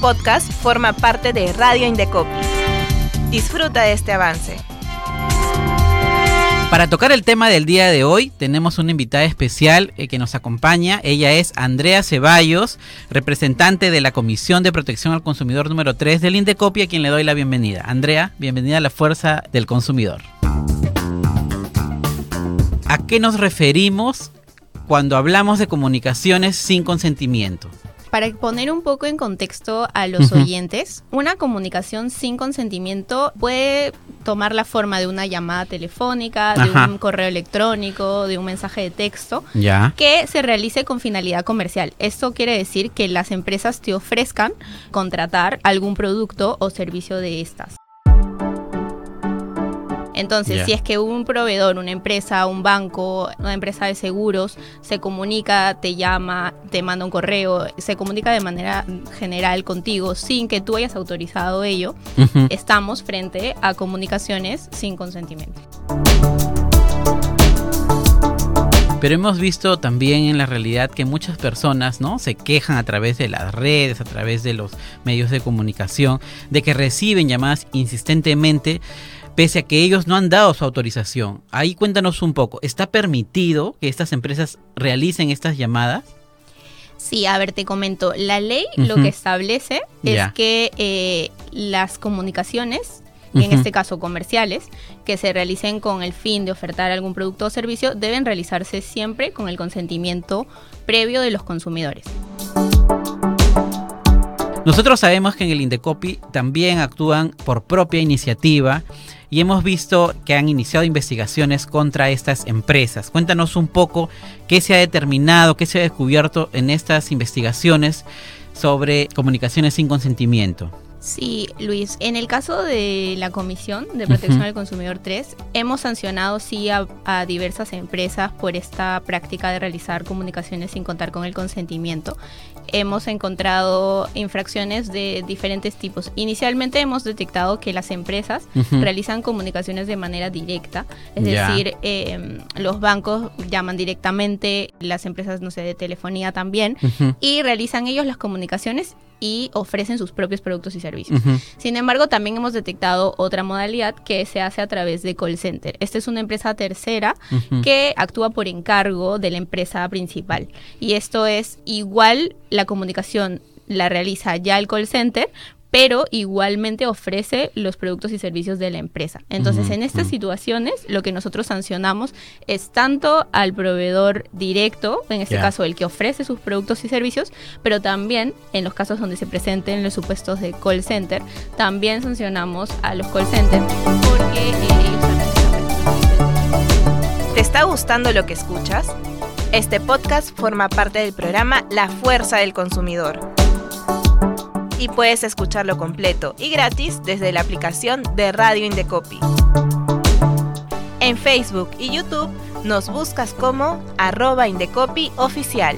podcast forma parte de Radio Indecopi. Disfruta de este avance. Para tocar el tema del día de hoy, tenemos una invitada especial eh, que nos acompaña. Ella es Andrea Ceballos, representante de la Comisión de Protección al Consumidor número 3 del Indecopi, a quien le doy la bienvenida. Andrea, bienvenida a la Fuerza del Consumidor. ¿A qué nos referimos cuando hablamos de comunicaciones sin consentimiento? Para poner un poco en contexto a los oyentes, una comunicación sin consentimiento puede tomar la forma de una llamada telefónica, de un correo electrónico, de un mensaje de texto, que se realice con finalidad comercial. Esto quiere decir que las empresas te ofrezcan contratar algún producto o servicio de estas. Entonces, si es que un proveedor, una empresa, un banco, una empresa de seguros se comunica, te llama, te manda un correo, se comunica de manera general contigo sin que tú hayas autorizado ello, estamos frente a comunicaciones sin consentimiento. Pero hemos visto también en la realidad que muchas personas, ¿no? Se quejan a través de las redes, a través de los medios de comunicación, de que reciben llamadas insistentemente pese a que ellos no han dado su autorización. Ahí cuéntanos un poco, ¿está permitido que estas empresas realicen estas llamadas? Sí, a ver, te comento. La ley lo que establece es que eh, las comunicaciones, en este caso comerciales, que se realicen con el fin de ofertar algún producto o servicio, deben realizarse siempre con el consentimiento previo de los consumidores. Nosotros sabemos que en el Indecopi también actúan por propia iniciativa y hemos visto que han iniciado investigaciones contra estas empresas. Cuéntanos un poco qué se ha determinado, qué se ha descubierto en estas investigaciones sobre comunicaciones sin consentimiento. Sí, Luis. En el caso de la Comisión de Protección al Consumidor 3, hemos sancionado sí a, diversas empresas por esta práctica de realizar comunicaciones sin contar con el consentimiento. Hemos encontrado infracciones de diferentes tipos. Inicialmente hemos detectado que las empresas realizan comunicaciones de manera directa, es decir, em, los bancos llaman directamente, las empresas, no sé, de telefonía también, y realizan ellos las comunicaciones y ofrecen sus propios productos y servicios. Sin embargo, también hemos detectado otra modalidad que se hace a través de call center. Esta es una empresa tercera que actúa por encargo de la empresa principal. Y esto es igual la comunicación la realiza ya el call center, pero igualmente ofrece los productos y servicios de la empresa. Entonces, en estas situaciones, lo que nosotros sancionamos es tanto al proveedor directo, en este caso el que ofrece sus productos y servicios, pero también en los casos donde se presenten los supuestos de call center, también sancionamos a los call centers porque ellos ¿Te está gustando lo que escuchas? Este podcast forma parte del programa La Fuerza del Consumidor y puedes escucharlo completo y gratis desde la aplicación de Radio Indecopi. En Facebook y YouTube nos buscas como arroba Indecopi oficial.